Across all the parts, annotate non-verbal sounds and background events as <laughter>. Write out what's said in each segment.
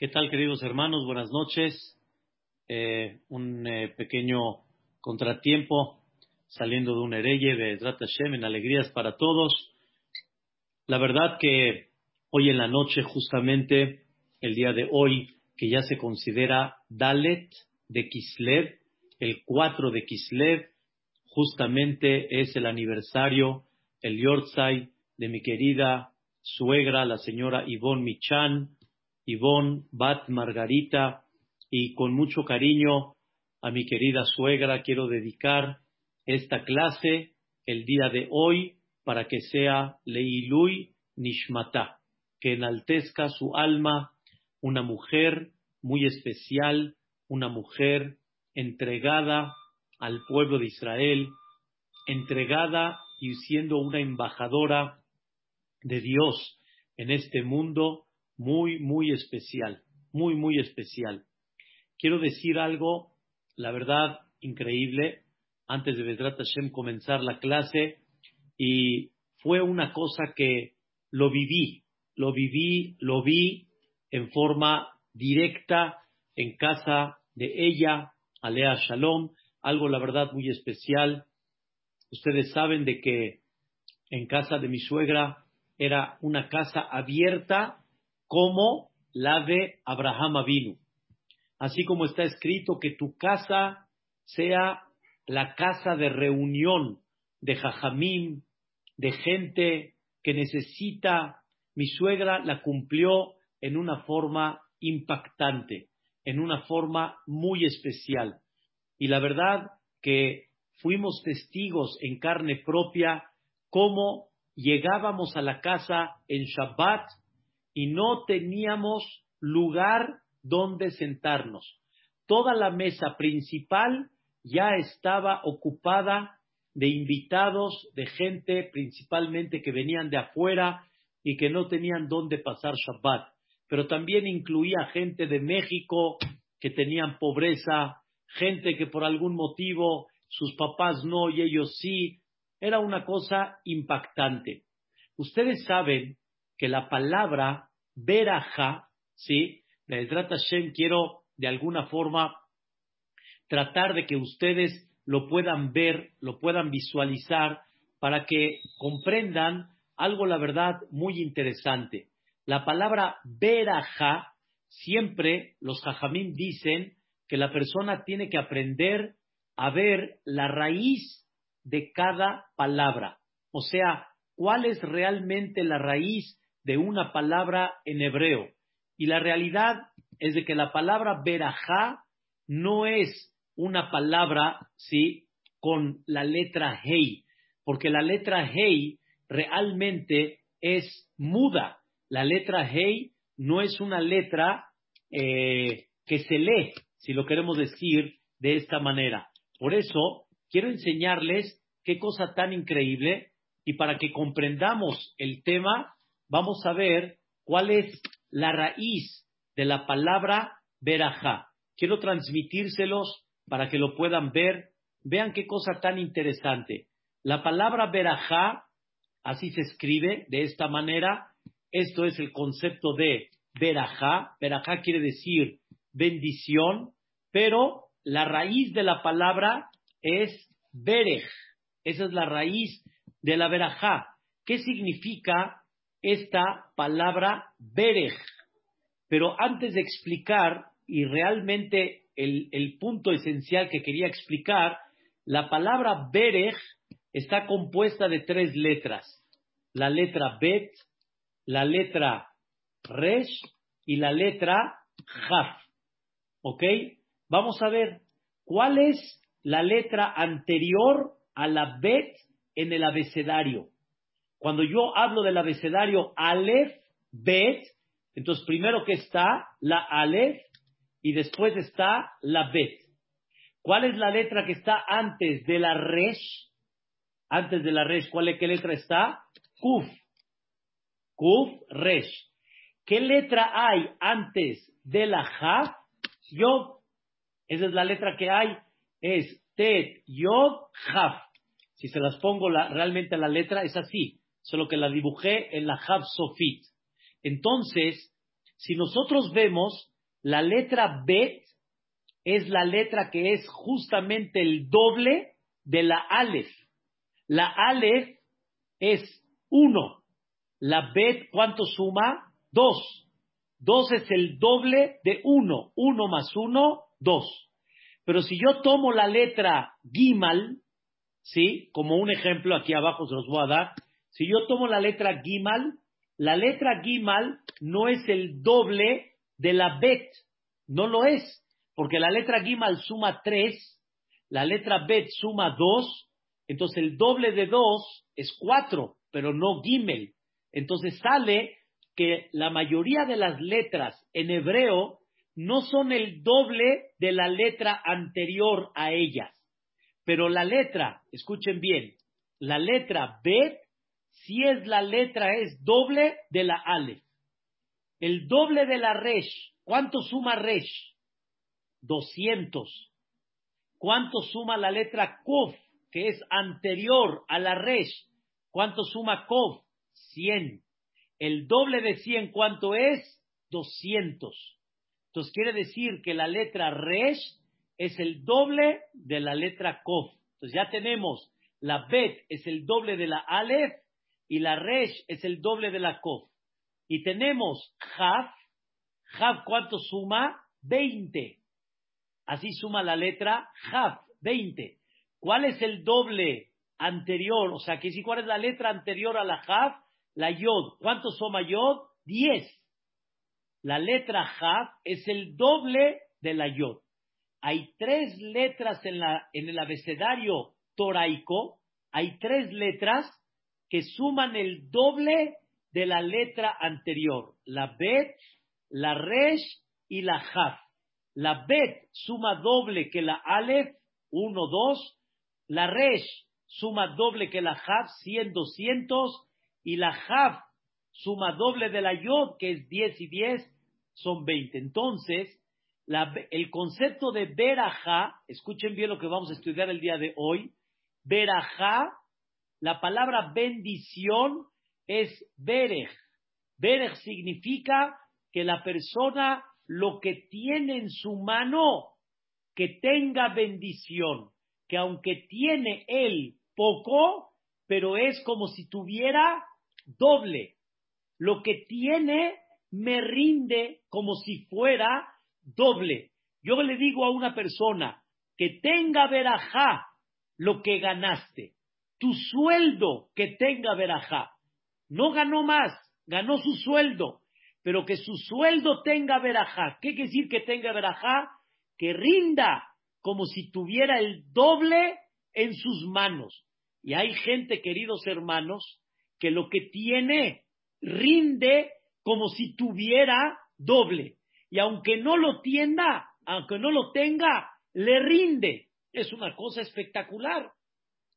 ¿Qué tal, queridos hermanos? Buenas noches. Eh, un eh, pequeño contratiempo saliendo de un hereye de Hashem en alegrías para todos. La verdad que hoy en la noche, justamente el día de hoy, que ya se considera Dalet de Kislev, el 4 de Kislev, justamente es el aniversario, el Yortzai de mi querida suegra, la señora Yvonne Michan, Ivonne, Bat Margarita, y con mucho cariño a mi querida suegra quiero dedicar esta clase el día de hoy para que sea Leilui Nishmata, que enaltezca su alma, una mujer muy especial, una mujer entregada al pueblo de Israel, entregada y siendo una embajadora de Dios en este mundo muy, muy especial, muy, muy especial. Quiero decir algo, la verdad, increíble, antes de Vedrat Hashem comenzar la clase, y fue una cosa que lo viví, lo viví, lo vi en forma directa en casa de ella, Alea Shalom, algo la verdad muy especial. Ustedes saben de que en casa de mi suegra era una casa abierta como la de Abraham Avinu. Así como está escrito que tu casa sea la casa de reunión de Jajamim, de gente que necesita. Mi suegra la cumplió en una forma impactante, en una forma muy especial. Y la verdad que fuimos testigos en carne propia cómo llegábamos a la casa en Shabbat y no teníamos lugar donde sentarnos. Toda la mesa principal ya estaba ocupada de invitados, de gente principalmente que venían de afuera y que no tenían dónde pasar Shabbat. Pero también incluía gente de México que tenían pobreza, gente que por algún motivo sus papás no y ellos sí. Era una cosa impactante. Ustedes saben que la palabra Beraja, ¿sí? trata Hashem, quiero de alguna forma tratar de que ustedes lo puedan ver, lo puedan visualizar, para que comprendan algo, la verdad, muy interesante. La palabra Beraja, siempre los Jajamim dicen que la persona tiene que aprender a ver la raíz de cada palabra. O sea, cuál es realmente la raíz de una palabra en hebreo. Y la realidad es de que la palabra berajá no es una palabra, ¿sí? Con la letra hei, porque la letra hei realmente es muda. La letra hei no es una letra eh, que se lee, si lo queremos decir de esta manera. Por eso, quiero enseñarles qué cosa tan increíble y para que comprendamos el tema, vamos a ver cuál es la raíz de la palabra verajá. Quiero transmitírselos para que lo puedan ver. Vean qué cosa tan interesante. La palabra verajá, así se escribe de esta manera. Esto es el concepto de verajá. Verajá quiere decir bendición, pero la raíz de la palabra es berej. Esa es la raíz de la verajá. ¿Qué significa esta palabra Berej. Pero antes de explicar, y realmente el, punto esencial que quería explicar, la palabra Berej está compuesta de tres letras. La letra Bet, la letra Resh y la letra Jaf. ¿Ok? Vamos a ver, ¿cuál es la letra anterior a la Bet en el abecedario? Cuando yo hablo del abecedario Aleph, Bet, entonces primero que está la Aleph y después está la Bet. ¿Cuál es la letra que está antes de la Resh? Antes de la Resh, ¿cuál es qué letra está? Kuf. Kuf, Resh. ¿Qué letra hay antes de la Jaf? Yod. Esa es la letra que hay. Es Tet, Yod, Jaf. Si se las pongo realmente la letra, es así solo que la dibujé en la Hav Sofit. Entonces, Si nosotros vemos, la letra Bet es la letra que es justamente el doble de la Aleph. La Aleph es uno. La Bet, ¿cuánto suma? Dos. Dos es el doble de uno. Uno más uno, dos. Pero si yo tomo la letra Gimal, ¿sí? Como un ejemplo, aquí abajo se los voy a dar. Si yo tomo la letra Gimal, la letra Gimal no es el doble de la Bet. No lo es. Porque la letra Gimal suma tres, la letra Bet suma dos, entonces el doble de dos es cuatro, pero no Gimel. Entonces sale que la mayoría de las letras en hebreo no son el doble de la letra anterior a ellas. Pero la letra, escuchen bien, la letra Bet, si es la letra, es doble de la Aleph. El doble de la Resh, ¿cuánto suma Resh? 200. ¿Cuánto suma la letra Kof, que es anterior a la Resh? ¿Cuánto suma Kof? 100. El doble de 100, ¿cuánto es? 200. Entonces quiere decir que la letra Resh es el doble de la letra Kof. Entonces ya tenemos la Bet es el doble de la Aleph y la Resh es el doble de la Kof. Y tenemos Haf. Haf, ¿cuánto suma? 20. Así suma la letra Haf, 20. ¿Cuál es el doble anterior? O sea, que si cuál es la letra anterior a la Haf, la Yod. ¿Cuánto suma Yod? 10 la letra Jaf es el doble de la Yod. Hay tres letras en, en el abecedario toraico, hay tres letras que suman el doble de la letra anterior, la Bet, la Resh y la Jaf. La Bet suma doble que la Aleph, 1, 2, la Resh suma doble que la Jaf, 100, 200, y la Jaf suma doble de la Yod, que es 10 y 10, son 20. Entonces, el concepto de Berajá, escuchen bien lo que vamos a estudiar el día de hoy, Berajá, la palabra bendición es Berej. Berej significa que la persona lo que tiene en su mano, que tenga bendición, que aunque tiene él poco, pero es como si tuviera doble. Lo que tiene me rinde como si fuera doble. Yo le digo a una persona que tenga verajá lo que ganaste, tu sueldo que tenga verajá. No ganó más, ganó su sueldo, pero que su sueldo tenga verajá. ¿Qué quiere decir que tenga verajá? Que rinda como si tuviera el doble en sus manos. Y hay gente, queridos hermanos, que lo que tiene rinde como si tuviera doble. Y aunque no lo tienda, aunque no lo tenga, le rinde. Es una cosa espectacular.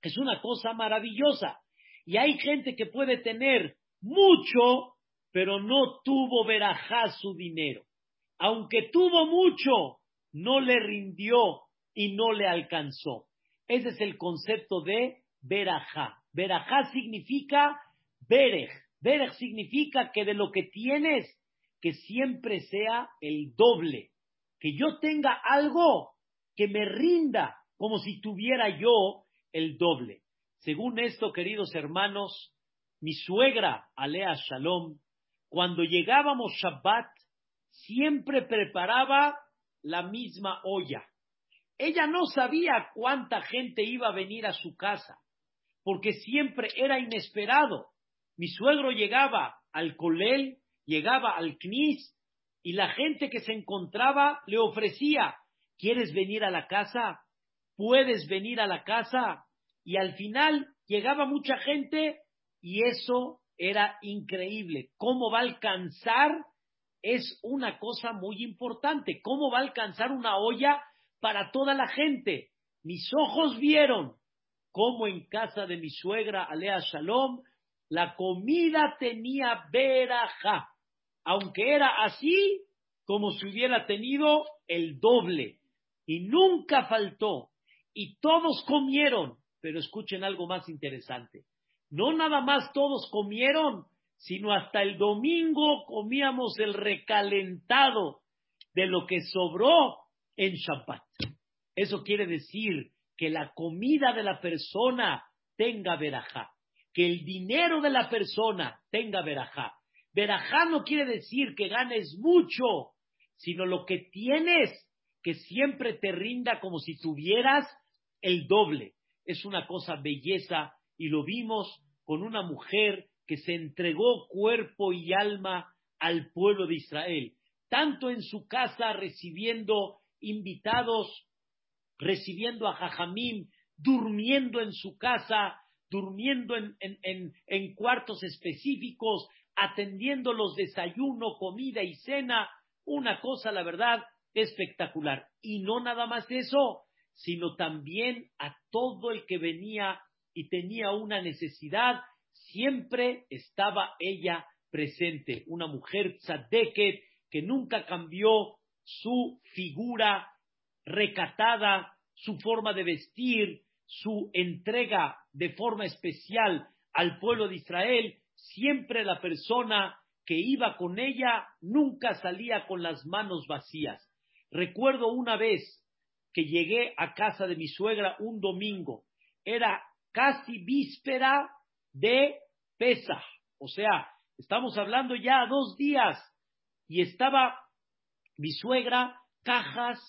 Es una cosa maravillosa. Y hay gente que puede tener mucho, pero no tuvo verajá su dinero. Aunque tuvo mucho, no le rindió y no le alcanzó. Ese es el concepto de verajá. Verajá significa berej, Berech significa que de lo que tienes, que siempre sea el doble. Que yo tenga algo que me rinda como si tuviera yo el doble. Según esto, queridos hermanos, mi suegra, Alea Shalom, cuando llegábamos Shabbat, siempre preparaba la misma olla. Ella no sabía cuánta gente iba a venir a su casa, porque siempre era inesperado. Mi suegro llegaba al colel, llegaba al knis, y la gente que se encontraba le ofrecía, ¿quieres venir a la casa? ¿Puedes venir a la casa? Y al final llegaba mucha gente y eso era increíble. ¿Cómo va a alcanzar? Es una cosa muy importante. ¿Cómo va a alcanzar una olla para toda la gente? Mis ojos vieron cómo en casa de mi suegra, Alea Shalom, la comida tenía veraja, aunque era así como si hubiera tenido el doble. Y nunca faltó. Y todos comieron. Pero escuchen algo más interesante. No nada más todos comieron, sino hasta el domingo comíamos el recalentado de lo que sobró en Shabbat. Eso quiere decir que la comida de la persona tenga verajá, que el dinero de la persona tenga verajá. Verajá no quiere decir que ganes mucho, sino lo que tienes, que siempre te rinda como si tuvieras el doble. Es una cosa belleza y lo vimos con una mujer que se entregó cuerpo y alma al pueblo de Israel, tanto en su casa recibiendo invitados, recibiendo a Jajamim, durmiendo en su casa, durmiendo en, cuartos específicos, atendiendo los desayuno, comida y cena, una cosa, la verdad, espectacular. Y no nada más eso, sino también a todo el que venía y tenía una necesidad, siempre estaba ella presente, una mujer tzadeket que nunca cambió su figura recatada, su forma de vestir, su entrega de forma especial al pueblo de Israel, siempre la persona que iba con ella nunca salía con las manos vacías. Recuerdo una vez que llegué a casa de mi suegra un domingo, era casi víspera de Pesach. O sea, estamos hablando ya dos días. Y estaba mi suegra, cajas,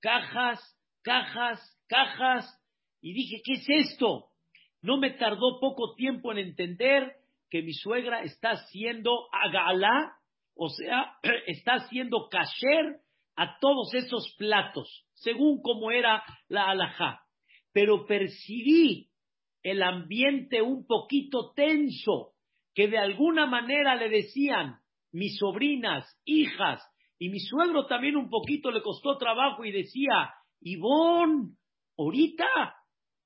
cajas, cajas, cajas, y dije, ¿qué es esto? No me tardó poco tiempo en entender que mi suegra está haciendo agalá, o sea, <clears throat> está haciendo kasher a todos esos platos, según como era la alajá. Pero percibí el ambiente un poquito tenso, que de alguna manera le decían mis sobrinas, hijas, y mi suegro también un poquito le costó trabajo y decía, Ivón, ahorita,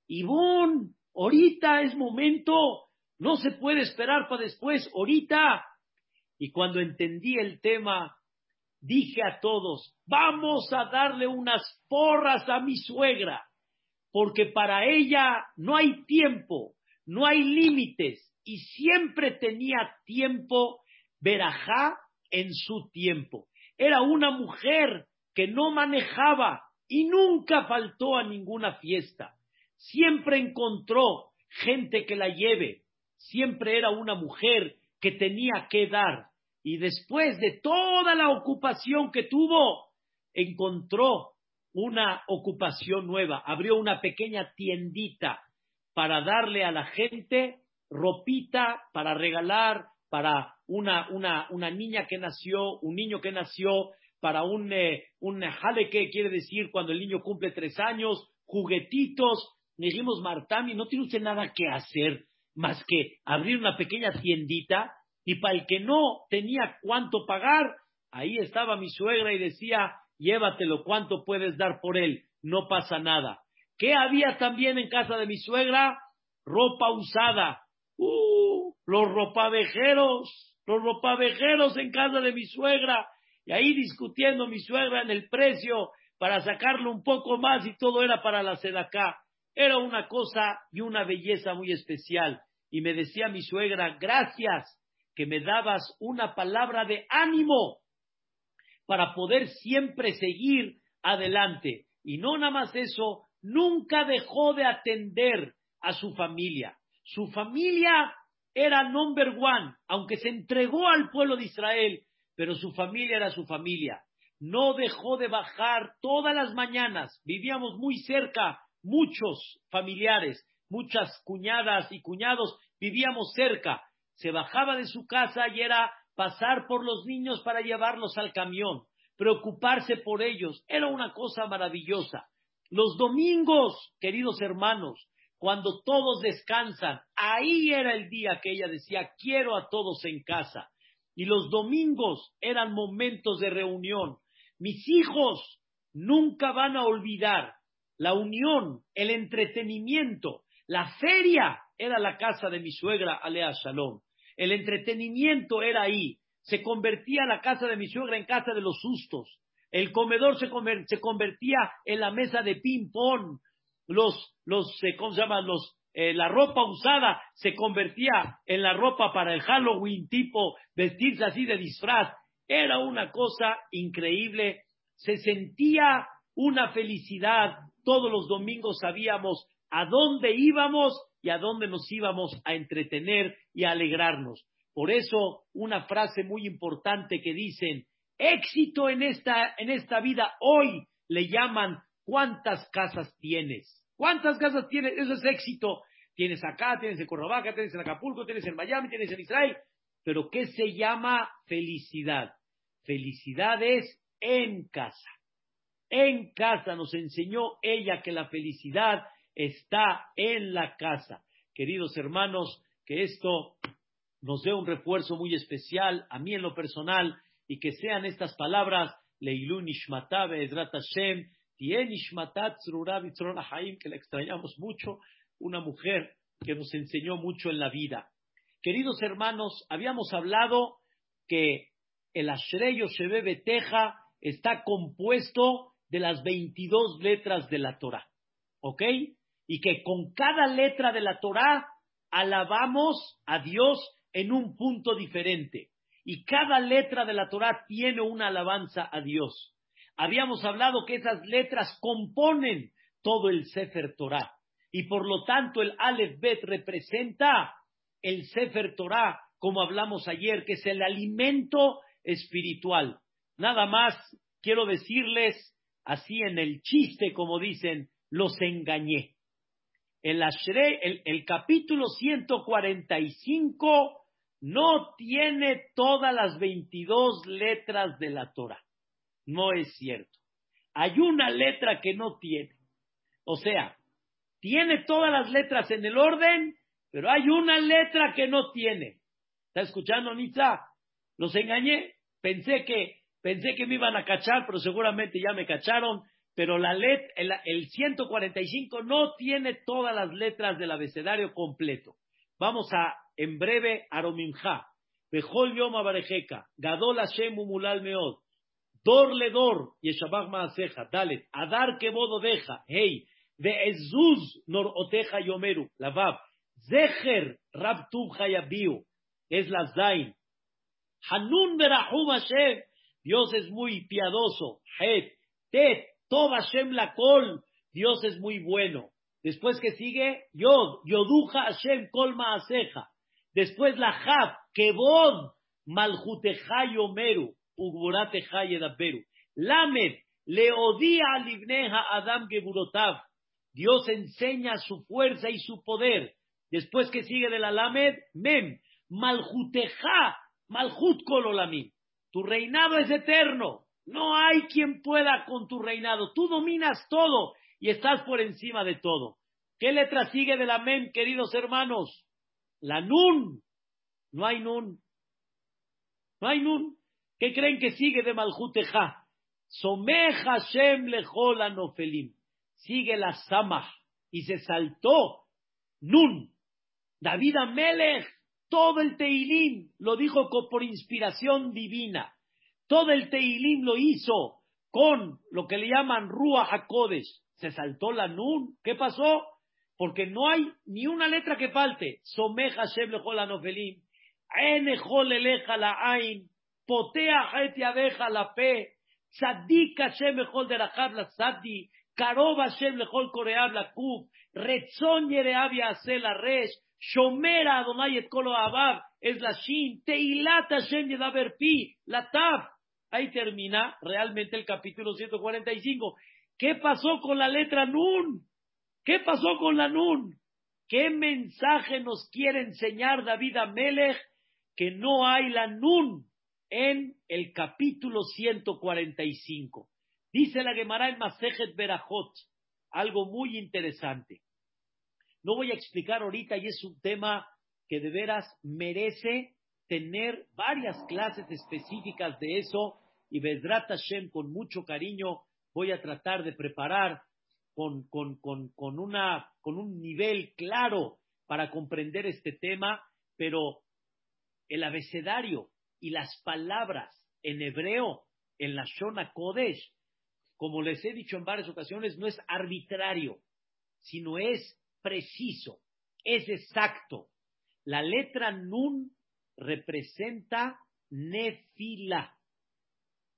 Ivón, ahorita es momento, no se puede esperar para después, ahorita. Y cuando entendí el tema, dije a todos, vamos a darle unas porras a mi suegra porque para ella no hay tiempo, no hay límites y siempre tenía tiempo verajá en su tiempo. Era una mujer que no manejaba y nunca faltó a ninguna fiesta. Siempre encontró gente que la lleve. Siempre era una mujer que tenía que dar. Y después de toda la ocupación que tuvo, encontró una ocupación nueva, abrió una pequeña tiendita para darle a la gente ropita para regalar para una, una, una niña que nació, un niño que nació, para un, eh, un jale que quiere decir cuando el niño cumple tres años, juguetitos. Le dijimos, Martami, no tiene usted nada que hacer más que abrir una pequeña tiendita y para el que no tenía cuánto pagar, ahí estaba mi suegra y decía, llévatelo, ¿cuánto puedes dar por él? No pasa nada. ¿Qué había también en casa de mi suegra? Ropa usada. ¡Uh! Los ropavejeros, los ropavejeros en casa de mi suegra. Y ahí discutiendo mi suegra en el precio para sacarlo un poco más y todo era para la sedacá. Era una cosa y una belleza muy especial. Y me decía mi suegra, gracias que me dabas una palabra de ánimo para poder siempre seguir adelante. Y no nada más eso, nunca dejó de atender a su familia. Su familia era number one, aunque se entregó al pueblo de Israel, pero su familia era su familia. No dejó de bajar todas las mañanas. Vivíamos muy cerca, muchos familiares, muchas cuñadas y cuñados vivíamos cerca. Se bajaba de su casa y era pasar por los niños para llevarlos al camión, preocuparse por ellos, era una cosa maravillosa. Los domingos, queridos hermanos, cuando todos descansan, ahí era el día que ella decía, quiero a todos en casa. Y los domingos eran momentos de reunión. Mis hijos nunca van a olvidar la unión, el entretenimiento. La feria era la casa de mi suegra, Alea Shalom. El entretenimiento era ahí. Se convertía la casa de mi suegra en casa de los sustos. El comedor se, convertía en la mesa de ping-pong. Los, los, eh, ¿cómo se llama? Los, eh, la ropa usada se convertía en la ropa para el Halloween, tipo vestirse así de disfraz. Era una cosa increíble. Se sentía una felicidad. Todos los domingos sabíamos a dónde íbamos y a dónde nos íbamos a entretener y a alegrarnos. Por eso, una frase muy importante que dicen, éxito en esta, en esta vida hoy le llaman ¿cuántas casas tienes? ¿Cuántas casas tienes? Eso es éxito. Tienes acá, tienes en Cuernavaca, tienes en Acapulco, tienes en Miami, tienes en Israel. Pero ¿qué se llama felicidad? Felicidad es en casa. En casa nos enseñó ella que la felicidad está en la casa. Queridos hermanos, que esto nos dé un refuerzo muy especial a mí en lo personal y que sean estas palabras Leilun Ishmatabe Edrat Hashem que la extrañamos mucho, una mujer que nos enseñó mucho en la vida. Queridos hermanos, habíamos hablado que el Ashreyo Shebe Beteja está compuesto de las 22 letras de la Torah. ¿Ok? Y que con cada letra de la Torah alabamos a Dios en un punto diferente. Y cada letra de la Torah tiene una alabanza a Dios. Habíamos hablado que esas letras componen todo el Sefer Torah. Y por lo tanto el Aleph Bet representa el Sefer Torah, como hablamos ayer, que es el alimento espiritual. Nada más quiero decirles, así en el chiste, como dicen, los engañé. El, el, el capítulo 145 no tiene todas las 22 letras de la Torah. No es cierto. Hay una letra que no tiene. O sea, tiene todas las letras en el orden, pero hay una letra que no tiene. ¿Está escuchando, Nitza? Los engañé. Pensé que, pensé que me iban a cachar, pero seguramente ya me cacharon. Pero la let, el, el 145 no tiene todas las letras del abecedario completo. Vamos a, en breve, Aromimja. Bejol Yom Abarejeka. Gadol Hashem Umulal Meod. Dor le dor, Yeshabach Maaseja, Dalet, Adar bodo deja, hey, de Ezuz nor oteja yomeru, Lavav, Zecher Rabtub Hayabiu, es la Zain, Hanun Berahum Hashem, Dios es muy piadoso, Het, Tet, Hashem la Kol, Dios es muy bueno. Después que sigue, Yod, Yoduja Hashem Kol Maaseja. Después la Jav, Kebod, Maljuteja Yomeru. Ugborate Hayedaperu. Lamed, Leodía Livneja Adam Geburotav. Dios enseña su fuerza y su poder. Después que sigue de la Lamed, Mem, Maljuteja, Malhut Kololamim. Tu reinado es eterno. No hay quien pueda con tu reinado. Tú dominas todo y estás por encima de todo. ¿Qué letra sigue de la Mem, queridos hermanos? La Nun. No hay Nun. No hay Nun. ¿Qué creen que sigue de Malhuteja? Someja Hashem lejol anofelim. Sigue la Samah y se saltó Nun. David Amelech, todo el Teilín lo dijo por inspiración divina. Todo el Teilín lo hizo con lo que le llaman Ruach HaKodesh. Se saltó la Nun. ¿Qué pasó? Porque no hay ni una letra que falte. Someja Hashem lejol anofelim. Enejol eleja la Ain potea et yadeja la pe, tzadik Hashem lechol derachab la tzadi, karov Hashem lechol koreab la kuf, retzon yereab yaseh la resh, shomera Adonai et kolo abab, es la shin, teilat Hashem pi, la taf. Ahí termina realmente el capítulo 145. ¿Qué pasó con la letra Nun? ¿Qué pasó con la Nun? ¿Qué mensaje nos quiere enseñar David Amelech? Que no hay la Nun en el capítulo 145. Dice la Gemara en Masejet Berajot, algo muy interesante. No voy a explicar ahorita y es un tema que de veras merece tener varias clases específicas de eso y Bedrat Hashem con mucho cariño voy a tratar de preparar con, con, con, una, con un nivel claro para comprender este tema, pero el abecedario y las palabras en hebreo, en la Shona Kodesh, como les he dicho en varias ocasiones, no es arbitrario, sino es preciso. es exacto. La letra Nun representa Nefila.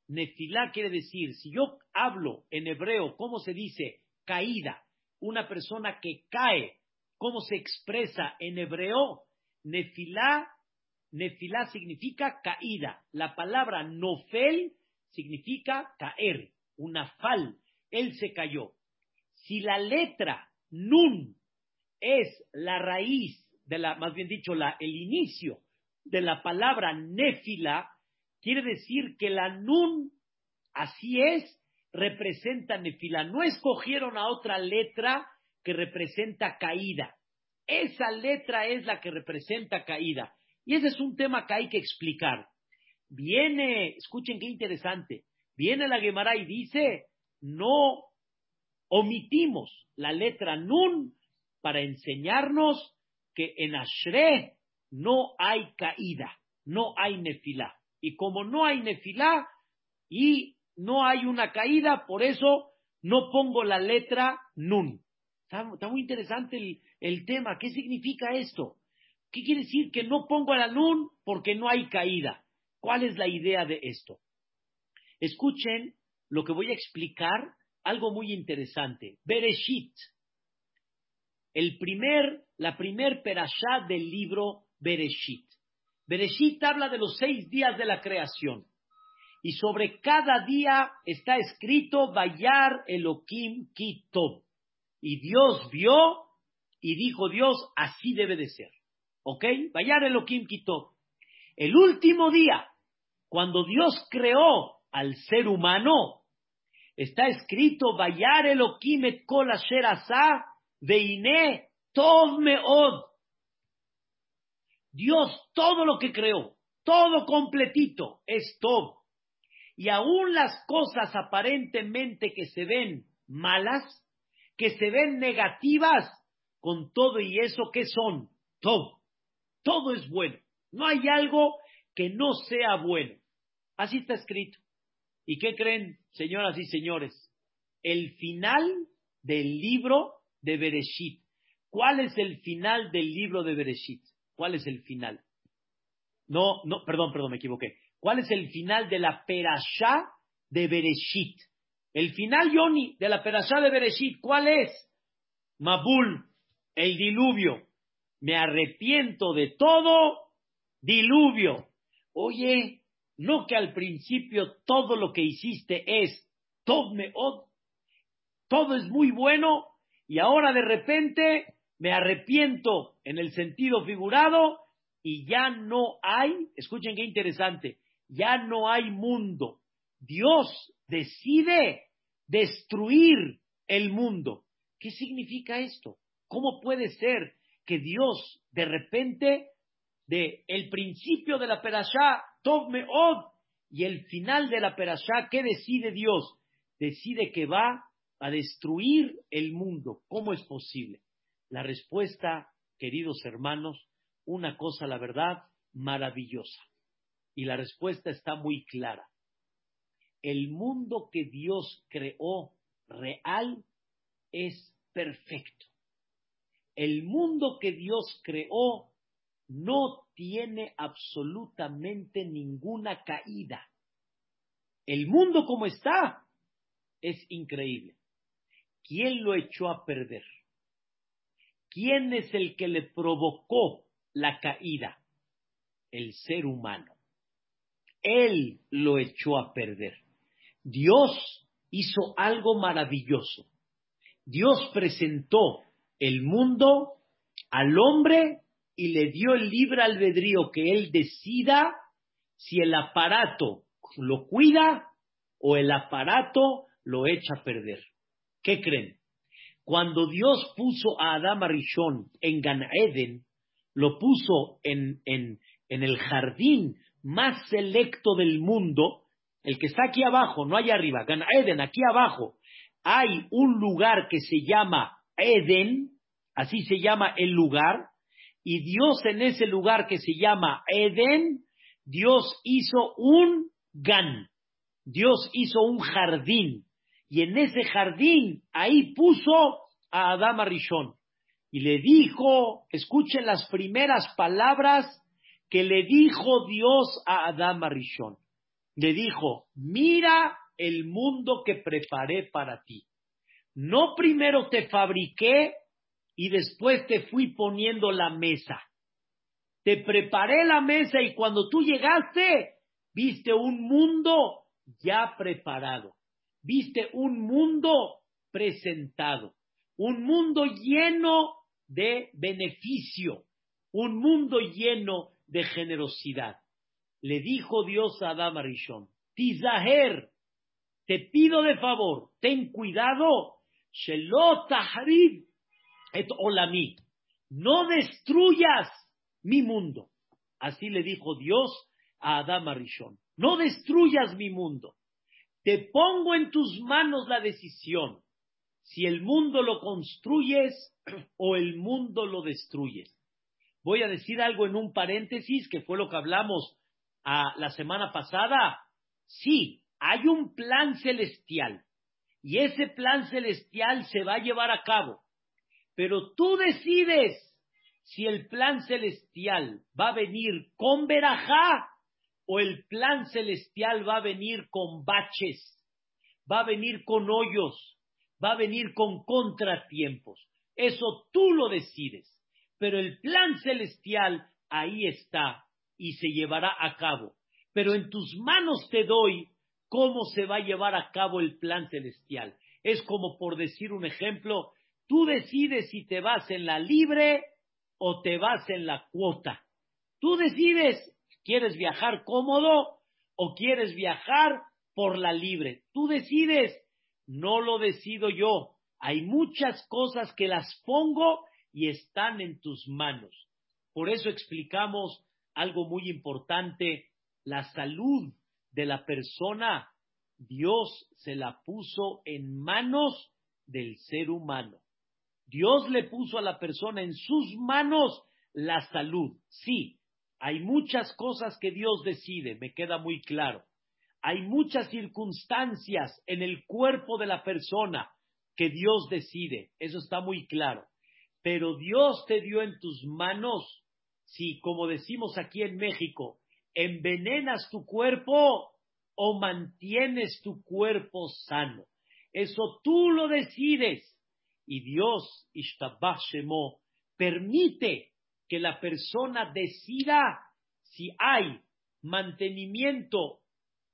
Nefila quiere decir, si yo hablo en hebreo, ¿cómo se dice? Caída. Una persona que cae, ¿cómo se expresa en hebreo? Nefilá, nefilá significa caída. La palabra nofel significa caer, una fal. Él se cayó. Si la letra nun es la raíz de la, más bien dicho, la, el inicio de la palabra nefila, quiere decir que la nun, así es, representa nefila. No escogieron a otra letra que representa caída. Esa letra es la que representa caída. Y ese es un tema que hay que explicar. Viene, escuchen qué interesante, viene la Gemara y dice, no omitimos la letra Nun para enseñarnos que en Ashre no hay caída, no hay nefilá. Y como no hay nefilá y no hay una caída, por eso no pongo la letra Nun. Está, muy interesante el, el tema. ¿Qué significa esto? ¿Qué quiere decir que no pongo la nun porque no hay caída? ¿Cuál es la idea de esto? Escuchen lo que voy a explicar, algo muy interesante. Bereshit. El primer, la primer perashá del libro Bereshit. Bereshit habla de los seis días de la creación. Y sobre cada día está escrito Bayar Elohim Kitov. Y Dios vio y dijo Dios, así debe de ser. ¿Ok? Bayar Elohim Kitov. El último día, cuando Dios creó al ser humano, está escrito Bayar Elohim et kol asher asa veine tov meod. Dios todo lo que creó, todo completito, es tov. Y aún las cosas aparentemente que se ven malas, que se ven negativas con todo y eso, ¿qué son? Todo. Todo es bueno. No hay algo que no sea bueno. Así está escrito. ¿Y qué creen, señoras y señores? El final del libro de Bereshit. ¿Cuál es el final del libro de Bereshit? ¿Cuál es el final? No, no, perdón, perdón, me equivoqué. ¿Cuál es el final de la perashá de Bereshit? El final, Yoni, de la perashá de Bereshit, ¿cuál es? Mabul, el diluvio. Me arrepiento de todo, diluvio. Oye, no que al principio todo lo que hiciste es todo todo es muy bueno y ahora de repente me arrepiento en el sentido figurado y ya no hay, escuchen qué interesante, ya no hay mundo. Dios decide destruir el mundo. ¿Qué significa esto? ¿Cómo puede ser que Dios de repente, de el principio de la perashá, Tov Meod, y el final de la perashá, ¿qué decide Dios? Decide que va a destruir el mundo. ¿Cómo es posible? La respuesta, queridos hermanos, una cosa, la verdad, maravillosa. Y la respuesta está muy clara el mundo que Dios creó real es perfecto. El mundo que Dios creó no tiene absolutamente ninguna caída. El mundo como está es increíble. ¿Quién lo echó a perder? ¿Quién es el que le provocó la caída? El ser humano. Él lo echó a perder. Dios hizo algo maravilloso. Dios presentó el mundo al hombre y le dio el libre albedrío que él decida si el aparato lo cuida o el aparato lo echa a perder. ¿Qué creen? Cuando Dios puso a Adán Arishon en Gan lo puso en, el jardín más selecto del mundo, el que está aquí abajo, no allá arriba, Gan aquí abajo, hay un lugar que se llama Eden, así se llama el lugar, y Dios en ese lugar que se llama Eden, Dios hizo un Gan, Dios hizo un jardín, y en ese jardín ahí puso a Adama Rishon. Y le dijo, escuchen las primeras palabras que le dijo Dios a Adam Arishon. Le dijo, mira el mundo que preparé para ti. No primero te fabriqué y después te fui poniendo la mesa. Te preparé la mesa y cuando tú llegaste, viste un mundo ya preparado. Viste un mundo presentado. Un mundo lleno de beneficio. Un mundo lleno de generosidad. Le dijo Dios a Adam Arishon, Tizaher, te pido de favor, ten cuidado, Shelot et Olami, no destruyas mi mundo. Así le dijo Dios a Adam Arishon, no destruyas mi mundo. Te pongo en tus manos la decisión, si el mundo lo construyes <clears throat> o el mundo lo destruyes. Voy a decir algo en un paréntesis, que fue lo que hablamos a la semana pasada. Sí, hay un plan celestial y ese plan celestial se va a llevar a cabo. Pero tú decides si el plan celestial va a venir con verajá o el plan celestial va a venir con baches, va a venir con hoyos, va a venir con contratiempos. Eso tú lo decides. Pero el plan celestial ahí está y se llevará a cabo. Pero en tus manos te doy cómo se va a llevar a cabo el plan celestial. Es como por decir un ejemplo, tú decides si te vas en la libre o te vas en la cuota. Tú decides, ¿quieres viajar cómodo o quieres viajar por la libre? Tú decides, no lo decido yo. Hay muchas cosas que las pongo y están en tus manos. Por eso explicamos algo muy importante, la salud de la persona, Dios se la puso en manos del ser humano. Dios le puso a la persona en sus manos la salud. Sí, hay muchas cosas que Dios decide, me queda muy claro. Hay muchas circunstancias en el cuerpo de la persona que Dios decide, eso está muy claro. Pero Dios te dio en tus manos, si como decimos aquí en México, envenenas tu cuerpo o mantienes tu cuerpo sano. Eso tú lo decides. Y Dios, Ishtabach Shemo, permite que la persona decida si hay mantenimiento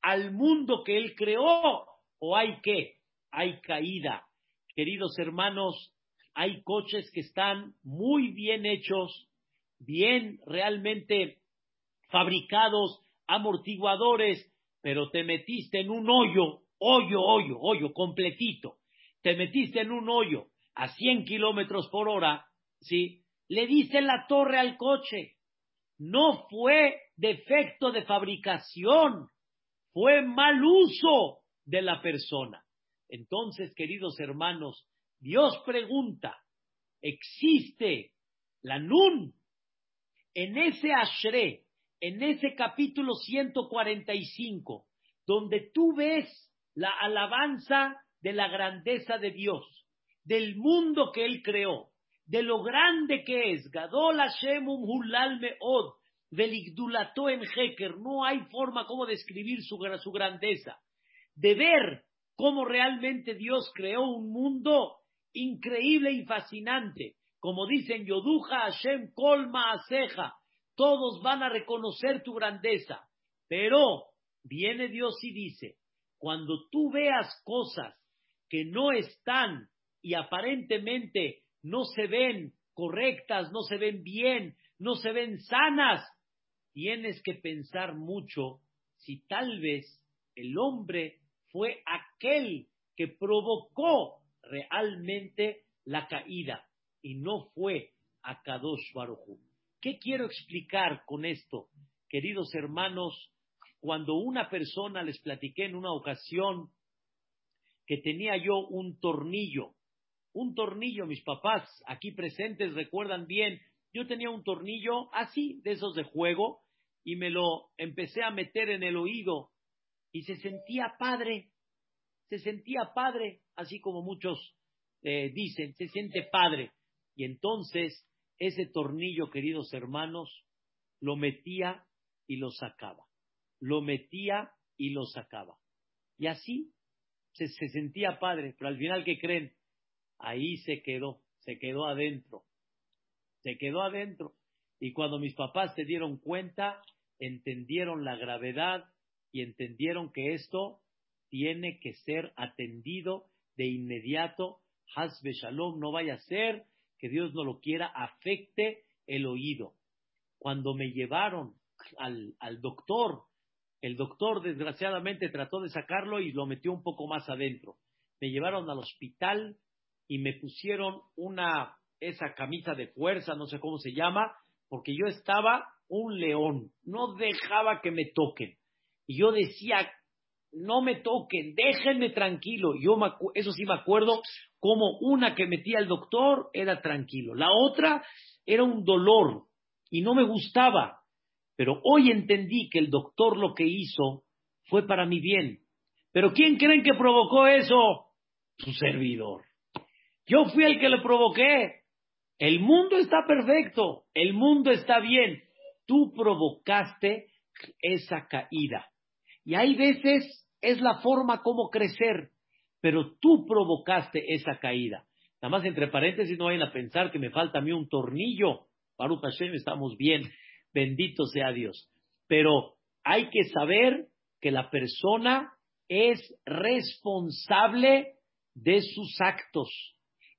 al mundo que Él creó o hay que, hay caída. Queridos hermanos, hay coches que están muy bien hechos, bien realmente fabricados, amortiguadores, pero te metiste en un hoyo, hoyo, hoyo, hoyo, completito. Te metiste en un hoyo a 100 kilómetros por hora, ¿sí? Le diste la torre al coche. No fue defecto de fabricación, fue mal uso de la persona. Entonces, queridos hermanos, Dios pregunta, ¿existe la Nun? En ese Ashre, en ese capítulo 145, donde tú ves la alabanza de la grandeza de Dios, del mundo que Él creó, de lo grande que es, Gadol Hashem Hulal Meod, Veligdulato en Heker, no hay forma como describir su, su grandeza, de ver cómo realmente Dios creó un mundo increíble y fascinante. Como dicen Yoduja Hashem Kolma Aseja, todos van a reconocer tu grandeza. Pero viene Dios y dice, cuando tú veas cosas que no están y aparentemente no se ven correctas, no se ven bien, no se ven sanas, tienes que pensar mucho si tal vez el hombre fue aquel que provocó realmente la caída y no fue a Kadosh Baruj ¿Qué quiero explicar con esto? Queridos hermanos, cuando una persona, les platiqué en una ocasión que tenía yo un tornillo, un tornillo, mis papás aquí presentes recuerdan bien, yo tenía un tornillo así, de esos de juego, y me lo empecé a meter en el oído y se sentía padre, se sentía padre, así como muchos eh, dicen, se siente padre. Y entonces ese tornillo, queridos hermanos, lo metía y lo sacaba. Lo metía y lo sacaba. Y así se, se sentía padre, pero al final, ¿qué creen? Ahí se quedó, se quedó adentro. Se quedó adentro. Y cuando mis papás se dieron cuenta, entendieron la gravedad y entendieron que esto tiene que ser atendido de inmediato. Hasbe Shalom, no vaya a ser que Dios no lo quiera, afecte el oído. Cuando me llevaron al, al doctor, el doctor desgraciadamente trató de sacarlo y lo metió un poco más adentro. Me llevaron al hospital y me pusieron una, esa camisa de fuerza, no sé cómo se llama, porque yo estaba un león, no dejaba que me toquen. Y yo decía, no me toquen, déjenme tranquilo. Yo eso sí me acuerdo, como una que metía el doctor era tranquilo, la otra era un dolor y no me gustaba. Pero hoy entendí que el doctor lo que hizo fue para mi bien. Pero ¿quién creen que provocó eso? Su servidor. Yo fui el que le provoqué. El mundo está perfecto, el mundo está bien. Tú provocaste esa caída. Y hay veces es la forma como crecer, pero tú provocaste esa caída. Nada más entre paréntesis no vayan a pensar que me falta a mí un tornillo. Baruch Hashem, estamos bien, bendito sea Dios. Pero hay que saber que la persona es responsable de sus actos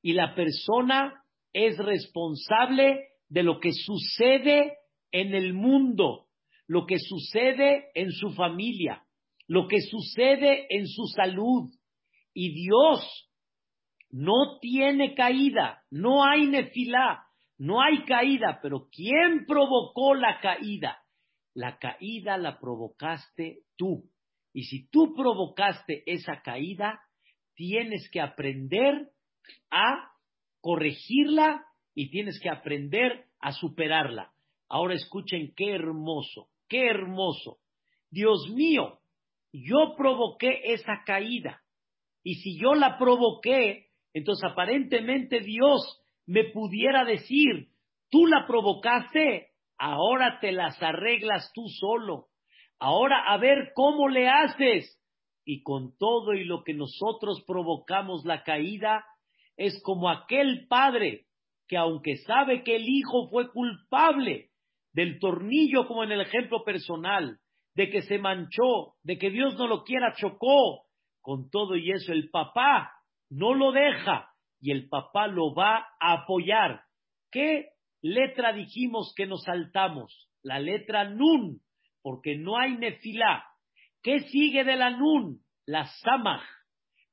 y la persona es responsable de lo que sucede en el mundo, lo que sucede en su familia, lo que sucede en su salud. Y Dios no tiene caída, no hay nefilá, no hay caída, pero ¿quién provocó la caída? La caída la provocaste tú. Y si tú provocaste esa caída, tienes que aprender a corregirla y tienes que aprender a superarla. Ahora escuchen qué hermoso, qué hermoso. Dios mío, yo provoqué esa caída. Y si yo la provoqué, entonces aparentemente Dios me pudiera decir, tú la provocaste, ahora te las arreglas tú solo. Ahora a ver cómo le haces. Y con todo y lo que nosotros provocamos la caída, es como aquel padre que aunque sabe que el hijo fue culpable del tornillo, como en el ejemplo personal, de que se manchó, de que Dios no lo quiera, chocó, con todo y eso el papá no lo deja y el papá lo va a apoyar. ¿Qué letra dijimos que nos saltamos? La letra nun, porque no hay nefilá. ¿Qué sigue de la nun? La samaj.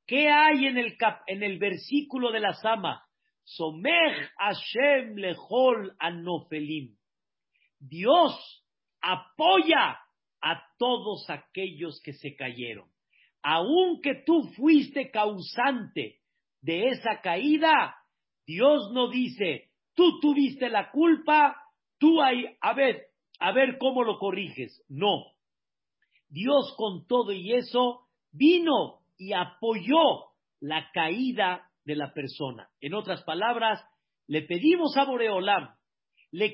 ¿Qué hay en el, en el versículo de la samaj? Somech Hashem lehol anofelim. Dios apoya a todos aquellos que se cayeron. Aunque tú fuiste causante de esa caída, Dios no dice, tú tuviste la culpa, tú hay, a ver, a ver cómo lo corriges. No. Dios con todo y eso vino y apoyó la caída de la persona. En otras palabras, le pedimos a Boreolam le,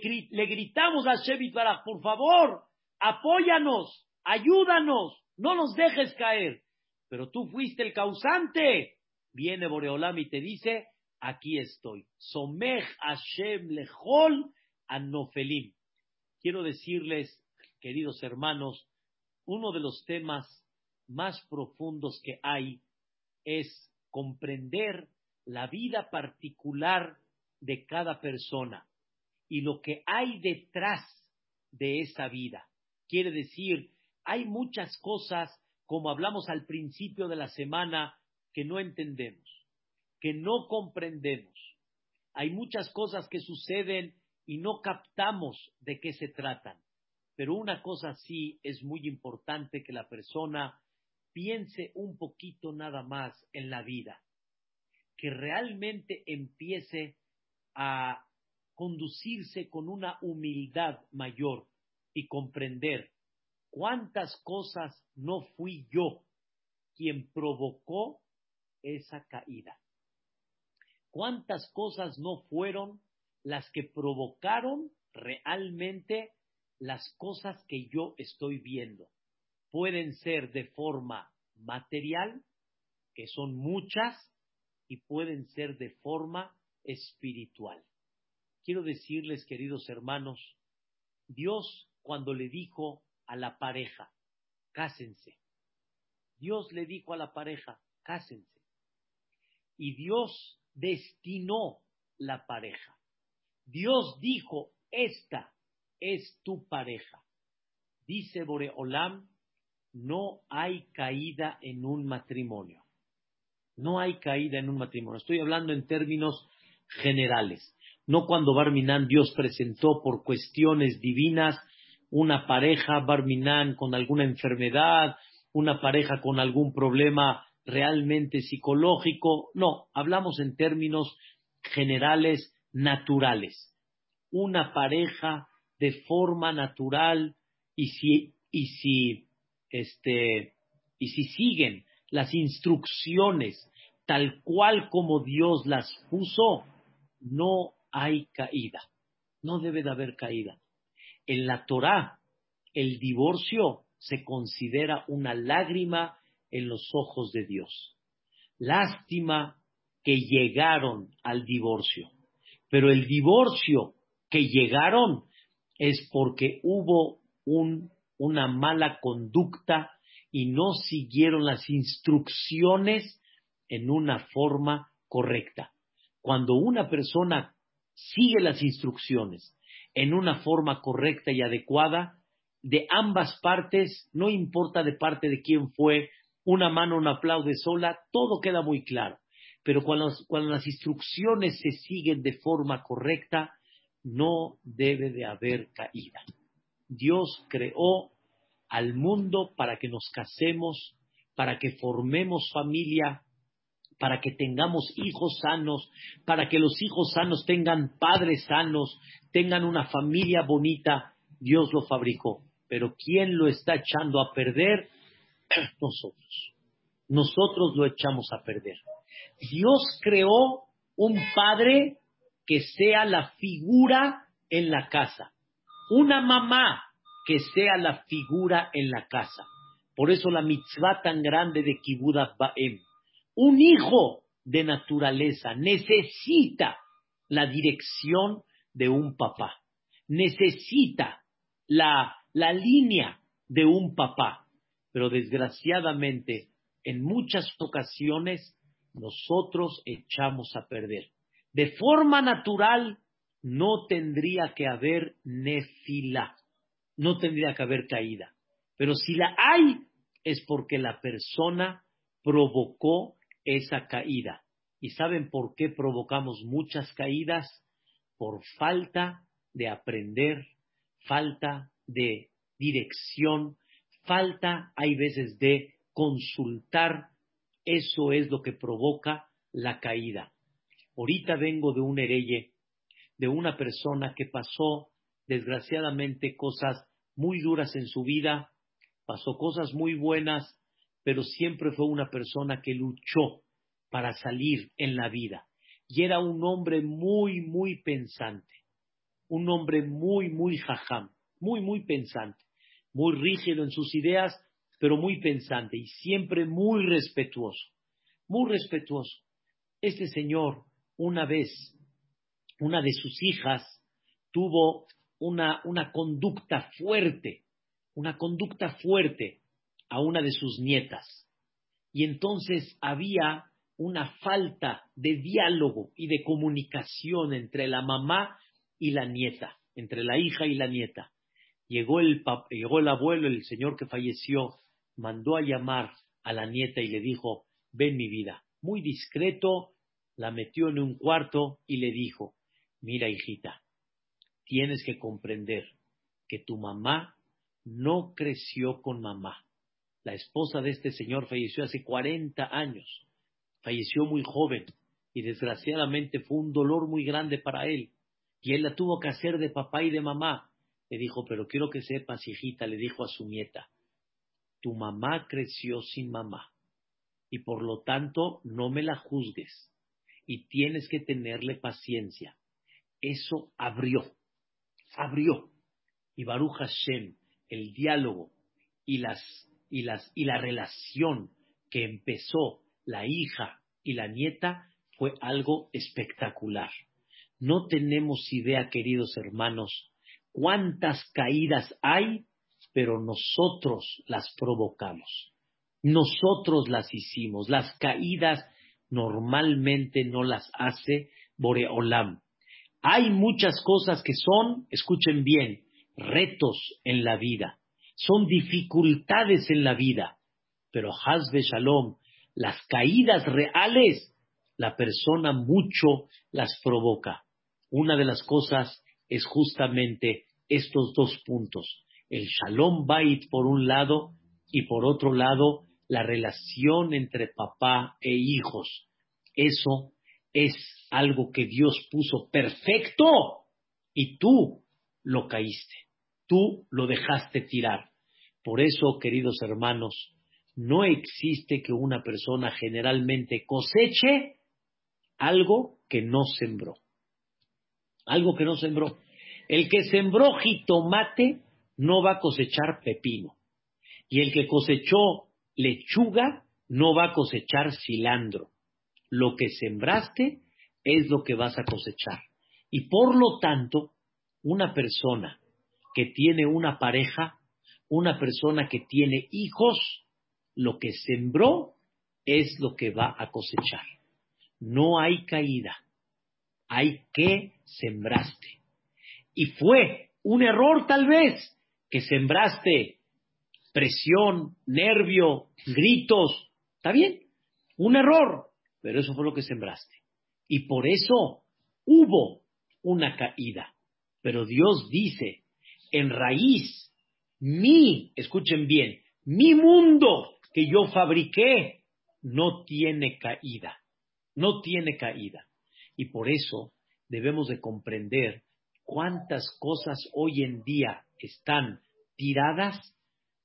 gritamos a Shevit por favor, apóyanos, ayúdanos, no nos dejes caer. Pero tú fuiste el causante. Viene Boreolam y te dice, aquí estoy. Somech Hashem lechol anofelim. Quiero decirles, queridos hermanos, uno de los temas más profundos que hay es comprender la vida particular de cada persona y lo que hay detrás de esa vida. Quiere decir, hay muchas cosas, como hablamos al principio de la semana, que no entendemos, que no comprendemos. Hay muchas cosas que suceden y no captamos de qué se tratan. Pero una cosa sí es muy importante que la persona piense un poquito nada más en la vida, que realmente empiece a conducirse con una humildad mayor y comprender cuántas cosas no fui yo quien provocó esa caída. ¿Cuántas cosas no fueron las que provocaron realmente las cosas que yo estoy viendo? Pueden ser de forma material, que son muchas, y pueden ser de forma espiritual. Quiero decirles, queridos hermanos, Dios cuando le dijo a la pareja, cásense, Dios le dijo a la pareja, cásense. Y Dios destinó la pareja. Dios dijo, esta es tu pareja. Dice Boreolam, no hay caída en un matrimonio. No hay caída en un matrimonio. Estoy hablando en términos generales. No cuando Barminan Dios presentó por cuestiones divinas una pareja Barminan con alguna enfermedad, una pareja con algún problema realmente psicológico. No, hablamos en términos generales, naturales. Una pareja de forma natural y si, y si, este, y si siguen las instrucciones tal cual como Dios las puso, no hay caída. No debe de haber caída. En la Torah, el divorcio se considera una lágrima en los ojos de Dios. Lástima que llegaron al divorcio, pero el divorcio que llegaron es porque hubo una mala conducta y no siguieron las instrucciones en una forma correcta. Cuando una persona sigue las instrucciones en una forma correcta y adecuada, de ambas partes, no importa de parte de quién fue, una mano no aplaude sola, todo queda muy claro. Pero cuando, cuando las instrucciones se siguen de forma correcta, no debe de haber caída. Dios creó al mundo para que nos casemos, para que formemos familia, para que tengamos hijos sanos, para que los hijos sanos tengan padres sanos, tengan una familia bonita. Dios lo fabricó. Pero ¿quién lo está echando a perder? <clears throat> Nosotros. Nosotros lo echamos a perder. Dios creó un padre que sea la figura en la casa. Una mamá que sea la figura en la casa. Por eso la mitzvah tan grande de Kibuda Baem. Un hijo de naturaleza necesita la dirección de un papá. Necesita la la línea de un papá. Pero desgraciadamente, en muchas ocasiones, nosotros echamos a perder. De forma natural, no tendría que haber nefila, no tendría que haber caída. Pero si la hay, es porque la persona provocó esa caída. ¿Y saben por qué provocamos muchas caídas? Por falta de aprender, falta de dirección, falta hay veces de consultar, eso es lo que provoca la caída. Ahorita vengo de un hereye, de una persona que pasó desgraciadamente cosas muy duras en su vida, pasó cosas muy buenas, pero siempre fue una persona que luchó para salir en la vida. Y era un hombre muy, muy pensante, un hombre muy, muy jajam muy, muy pensante, muy rígido en sus ideas, pero muy pensante y siempre muy respetuoso, muy respetuoso. Este señor, una vez, una de sus hijas tuvo una, una conducta fuerte, una conducta fuerte a una de sus nietas. Y entonces había una falta de diálogo y de comunicación entre la mamá y la nieta, entre la hija y la nieta. Llegó el, llegó el abuelo, el señor que falleció, mandó a llamar a la nieta y le dijo, ven mi vida. Muy discreto, la metió en un cuarto y le dijo, mira hijita, tienes que comprender que tu mamá no creció con mamá. La esposa de este señor falleció hace 40 años, falleció muy joven y desgraciadamente fue un dolor muy grande para él. Y él la tuvo que hacer de papá y de mamá le dijo, pero quiero que sepas, hijita, le dijo a su nieta, tu mamá creció sin mamá y por lo tanto no me la juzgues. y tienes que tenerle paciencia. Eso abrió, abrió. Y Baruch Hashem, el diálogo y, las, y, las, y la relación que empezó la hija y la nieta fue algo espectacular. No tenemos idea, queridos hermanos, cuántas caídas hay, pero nosotros las provocamos. Nosotros las hicimos. Las caídas normalmente no las hace Boreolam. Hay muchas cosas que son, escuchen bien, retos en la vida. Son dificultades en la vida. Pero Hazbe Shalom, las caídas reales, la persona mucho las provoca. Una de las cosas es justamente estos dos puntos. El Shalom Bait por un lado y por otro lado la relación entre papá e hijos. Eso es algo que Dios puso perfecto y tú lo caíste, tú lo dejaste tirar. Por eso, queridos hermanos, no existe que una persona generalmente coseche algo que no sembró. Algo que no sembró. El que sembró jitomate no va a cosechar pepino. Y el que cosechó lechuga no va a cosechar cilantro. Lo que sembraste es lo que vas a cosechar. Y por lo tanto, una persona que tiene una pareja, una persona que tiene hijos, lo que sembró es lo que va a cosechar. No hay caída, hay que sembraste. Y fue un error tal vez que sembraste presión, nervio, gritos. ¿Está bien? Un error, pero eso fue lo que sembraste. Y por eso hubo una caída. Pero Dios dice, en raíz, mi, escuchen bien, mi mundo que yo fabriqué no tiene caída, no tiene caída. Y por eso debemos de comprender cuántas cosas hoy en día están tiradas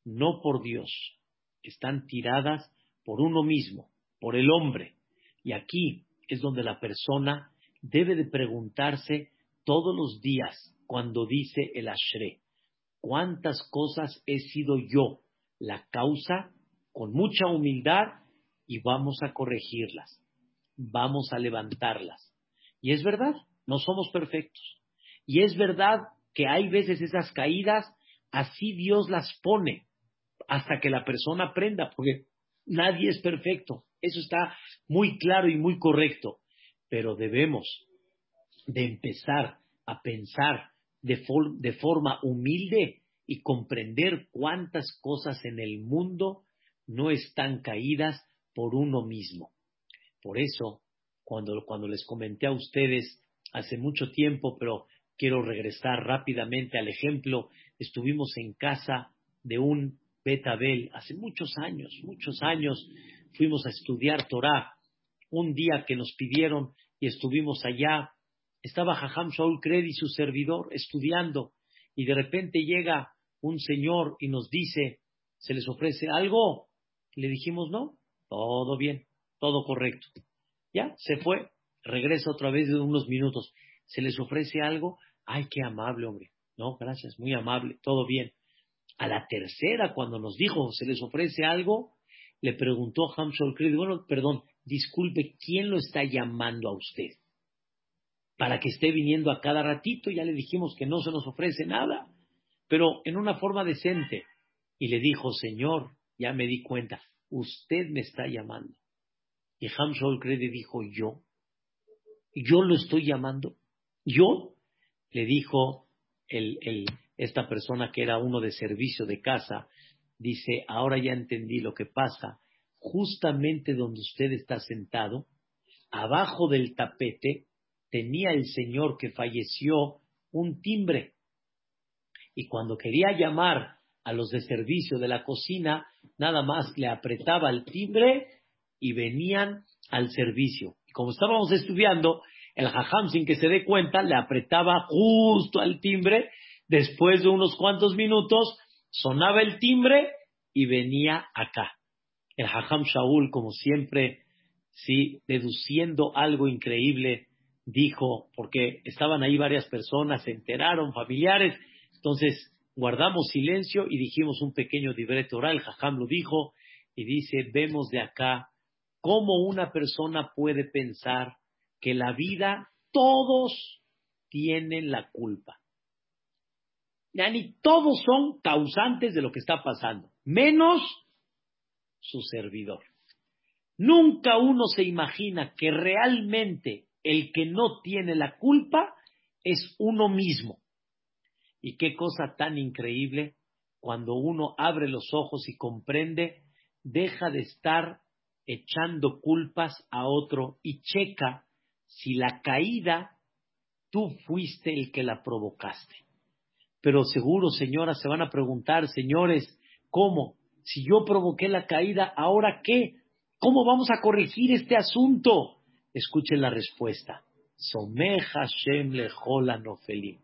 no por Dios, están tiradas por uno mismo, por el hombre. Y aquí es donde la persona debe de preguntarse todos los días cuando dice el Ashre, ¿cuántas cosas he sido yo la causa con mucha humildad y vamos a corregirlas, vamos a levantarlas? Y es verdad, no somos perfectos. Y es verdad que hay veces esas caídas, así Dios las pone hasta que la persona aprenda, porque nadie es perfecto. Eso está muy claro y muy correcto. Pero debemos de empezar a pensar de, de forma humilde y comprender cuántas cosas en el mundo no están caídas por uno mismo. Por eso, cuando, cuando les comenté a ustedes hace mucho tiempo, pero quiero regresar rápidamente al ejemplo, estuvimos en casa de un Betabel, hace muchos años, muchos años, fuimos a estudiar Torah. Un día que nos pidieron y estuvimos allá, estaba Jajam Shaul Kred y su servidor estudiando, y de repente llega un señor y nos dice, ¿se les ofrece algo? le dijimos, no, todo bien, todo correcto. Ya, se fue, regresa otra vez de unos minutos. ¿Se les ofrece algo? Ay, qué amable, hombre. No, gracias, muy amable, todo bien. A la tercera, cuando nos dijo, ¿se les ofrece algo? Le preguntó Hamshol Creed, bueno, perdón, disculpe, ¿quién lo está llamando a usted? Para que esté viniendo a cada ratito, ya le dijimos que no se nos ofrece nada, pero en una forma decente. Y le dijo, Señor, ya me di cuenta, usted me está llamando. Y Hamshol Creed dijo, ¿yo? ¿Yo lo estoy llamando? ¿Yo? Le dijo el, el, esta persona que era uno de servicio de casa, dice, ahora ya entendí lo que pasa, justamente donde usted está sentado, abajo del tapete, tenía el señor que falleció un timbre. Y cuando quería llamar a los de servicio de la cocina, nada más le apretaba el timbre y venían al servicio. Como estábamos estudiando, el jajam, sin que se dé cuenta, le apretaba justo al timbre Después de unos cuantos minutos, sonaba el timbre y venía acá. El Hajam Shaul, como siempre, sí, deduciendo algo increíble, dijo, porque estaban ahí varias personas, se enteraron, familiares, entonces guardamos silencio y dijimos un pequeño libreto oral, Jajam lo dijo, y dice, vemos de acá cómo una persona puede pensar que la vida, todos tienen la culpa. Ya ni todos son causantes de lo que está pasando, menos su servidor. Nunca uno se imagina que realmente el que no tiene la culpa es uno mismo. Y qué cosa tan increíble cuando uno abre los ojos y comprende, deja de estar echando culpas a otro y checa si la caída tú fuiste el que la provocaste. Pero seguro, señoras, se van a preguntar, señores, ¿cómo? Si yo provoqué la caída, ¿ahora qué? ¿Cómo vamos a corregir este asunto? Escuchen la respuesta. Someja Shem Nofelim.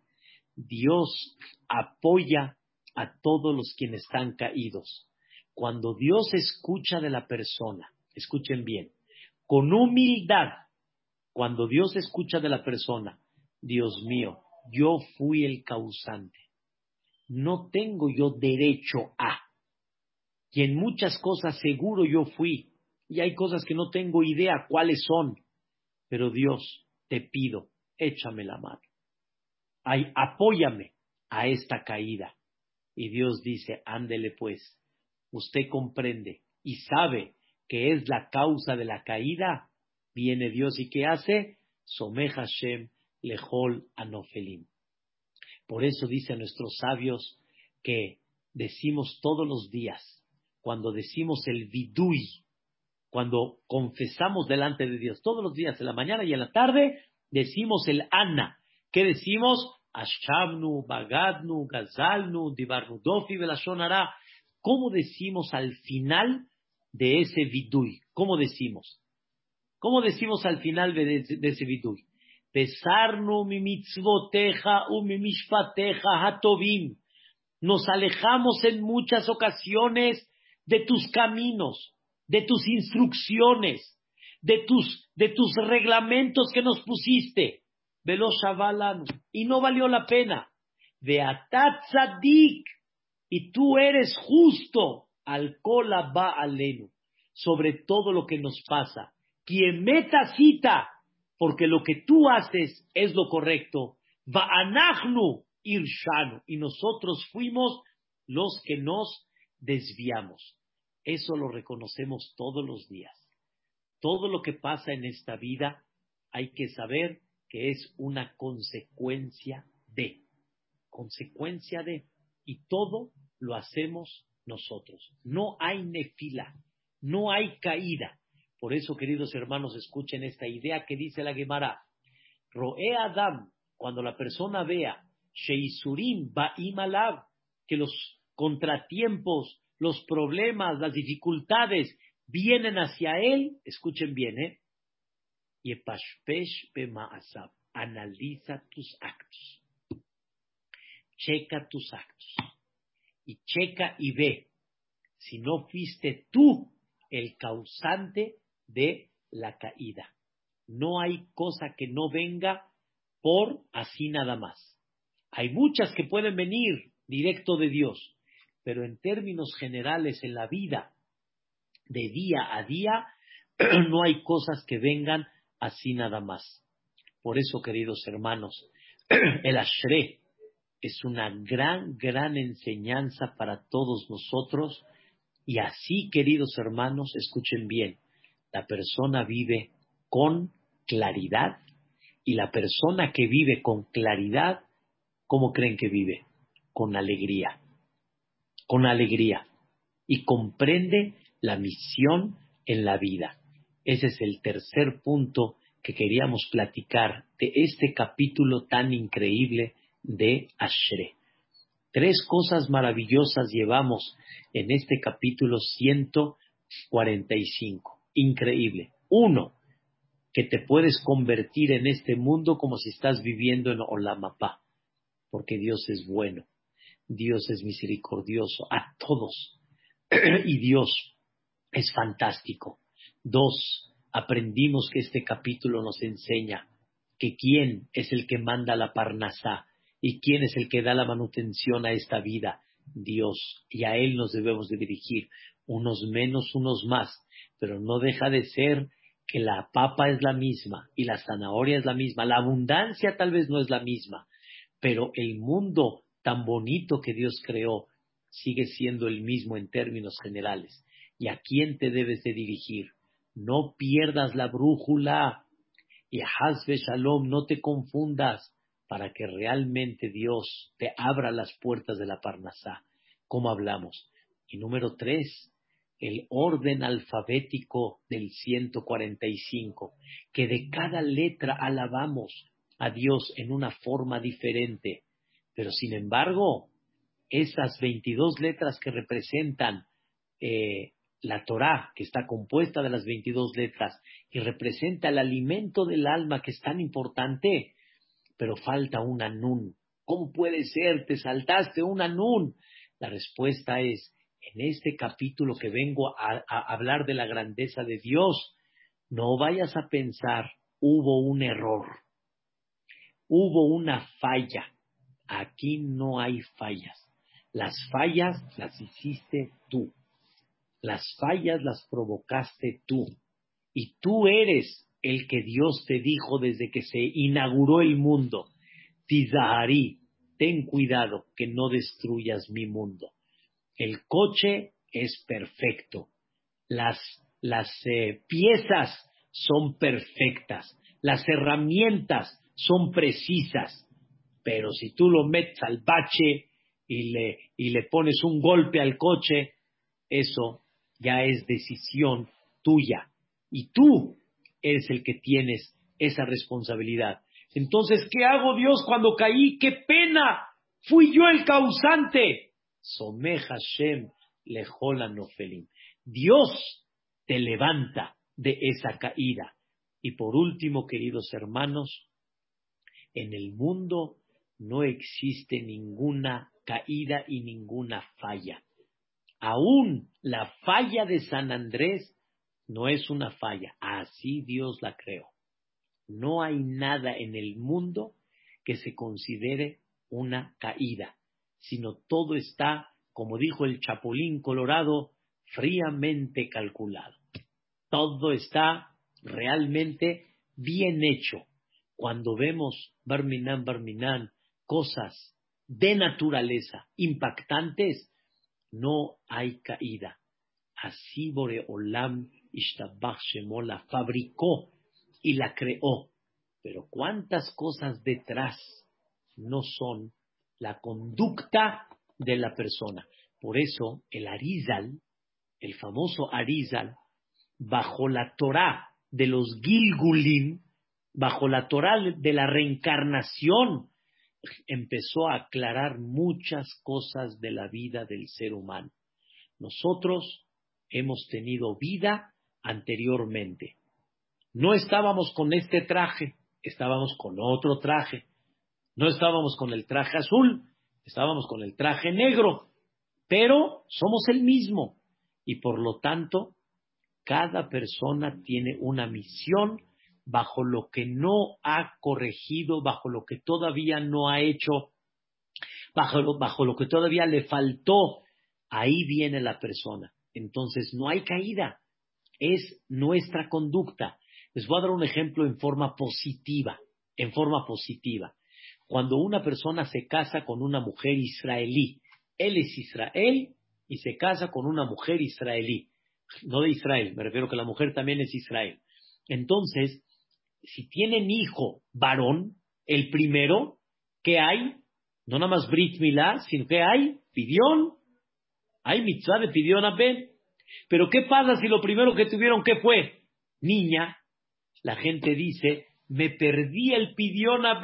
Dios apoya a todos los quienes están caídos. Cuando Dios escucha de la persona, escuchen bien, con humildad, cuando Dios escucha de la persona, Dios mío, yo fui el causante. No tengo yo derecho a. Y en muchas cosas seguro yo fui. Y hay cosas que no tengo idea cuáles son. Pero Dios, te pido, échame la mano. Ay, apóyame a esta caída. Y Dios dice, ándele pues, usted comprende y sabe que es la causa de la caída, viene Dios y ¿qué hace? Someja Hashem lejol anofelim. Por eso dicen nuestros sabios que decimos todos los días, cuando decimos el vidui, cuando confesamos delante de Dios, todos los días, en la mañana y en la tarde, decimos el Ana. ¿Qué decimos? Ashamnu, Bagadnu, Gazalnu, Dibarnudofi, Belashonara. ¿Cómo decimos al final de ese vidui? ¿Cómo decimos? ¿Cómo decimos al final de, ese vidui? Pesarnu mi mitzvoteja u mi mishpateja hatovim. Nos alejamos en muchas ocasiones de tus caminos, de tus instrucciones, de tus, de tus reglamentos que nos pusiste. Y no valió la pena. Atatzadik. Y tú eres justo. Al kola va alenu. Sobre todo lo que nos pasa. Quien meta cita. Porque lo que tú haces es lo correcto. Va anachnu irshanu. Y nosotros fuimos los que nos desviamos. Eso lo reconocemos todos los días. Todo lo que pasa en esta vida hay que saber que es una consecuencia de, consecuencia de, y todo lo hacemos nosotros. No hay nefila, no hay caída. Por eso, queridos hermanos, escuchen esta idea que dice la Gemara. Roe Adam, cuando la persona vea Sheisurim Ba'im que los contratiempos, los problemas, las dificultades vienen hacia él, escuchen bien, ¿eh? Yepashpesh Bema'asab. Analiza tus actos. Checa tus actos. Y checa y ve si no fuiste tú el causante de la caída. No hay cosa que no venga por así nada más. Hay muchas que pueden venir directo de Dios, pero en términos generales en la vida de día a día <clears throat> no hay cosas que vengan así nada más. Por eso, queridos hermanos, <clears throat> el Ashre es una gran, gran enseñanza para todos nosotros y así, queridos hermanos, escuchen bien, la persona vive con claridad y la persona que vive con claridad, ¿cómo creen que vive? Con alegría, con alegría y comprende la misión en la vida. Ese es el tercer punto que queríamos platicar de este capítulo tan increíble de Ashre. Tres cosas maravillosas llevamos en este capítulo 145. Increíble. Uno, que te puedes convertir en este mundo como si estás viviendo en Olamapá, porque Dios es bueno, Dios es misericordioso a todos <clears throat> y Dios es fantástico. Dos, aprendimos que este capítulo nos enseña que quién es el que manda la parnasá y quién es el que da la manutención a esta vida, Dios, y a Él nos debemos de dirigir, unos menos, unos más, pero no deja de ser que la papa es la misma y la zanahoria es la misma, la abundancia tal vez no es la misma, pero el mundo tan bonito que Dios creó sigue siendo el mismo en términos generales. ¿Y a quién te debes de dirigir? No pierdas la brújula y Hazbe Shalom, no te confundas para que realmente Dios te abra las puertas de la Parnasá, como hablamos. Y número tres, el orden alfabético del 145, que de cada letra alabamos a Dios en una forma diferente. Pero sin embargo, esas 22 letras que representan eh, la Torá, que está compuesta de las 22 letras, y representa el alimento del alma que es tan importante, pero falta una nun. ¿Cómo puede ser? Te saltaste una nun. La respuesta es, en este capítulo que vengo a, hablar de la grandeza de Dios, no vayas a pensar, hubo un error, hubo una falla. Aquí no hay fallas. Las fallas las hiciste tú. Las fallas las provocaste tú. Y tú eres el que Dios te dijo desde que se inauguró el mundo. Tizahari, ten cuidado que no destruyas mi mundo. El coche es perfecto. Las, las eh, piezas son perfectas. Las herramientas son precisas. Pero si tú lo metes al bache y le, y le pones un golpe al coche, eso ya es decisión tuya. Y tú eres el que tienes esa responsabilidad. Entonces, ¿qué hago Dios cuando caí? ¡Qué pena! Fui yo el causante. Someh Hashem nofelim. Dios te levanta de esa caída. Y por último, queridos hermanos, en el mundo no existe ninguna caída y ninguna falla. Aún la falla de San Andrés no es una falla, así Dios la creó. No hay nada en el mundo que se considere una caída sino todo está, como dijo el Chapulín Colorado, fríamente calculado. Todo está realmente bien hecho. Cuando vemos Barminan, Barminan, cosas de naturaleza impactantes, no hay caída. Así Boreolam Ishtabach Shemo la fabricó y la creó. Pero cuántas cosas detrás no son la conducta de la persona. Por eso el Arizal, el famoso Arizal, bajo la Torah de los Gilgulim, bajo la Torah de la reencarnación, empezó a aclarar muchas cosas de la vida del ser humano. Nosotros hemos tenido vida anteriormente. No estábamos con este traje, estábamos con otro traje. No estábamos con el traje azul, estábamos con el traje negro, pero somos el mismo. Y por lo tanto, cada persona tiene una misión bajo lo que no ha corregido, bajo lo que todavía no ha hecho, bajo lo, bajo lo que todavía le faltó. Ahí viene la persona. Entonces, no hay caída. Es nuestra conducta. Les voy a dar un ejemplo en forma positiva, en forma positiva cuando una persona se casa con una mujer israelí. Él es Israel y se casa con una mujer israelí. No de Israel, me refiero que la mujer también es Israel. Entonces, si tienen hijo varón, el primero, ¿qué hay? No nada más Brit Milá, sino que hay pidión. Hay mitzvah de pidión a. Pero ¿qué pasa si lo primero que tuvieron, ¿qué fue? Niña. La gente dice, me perdí el pidión a.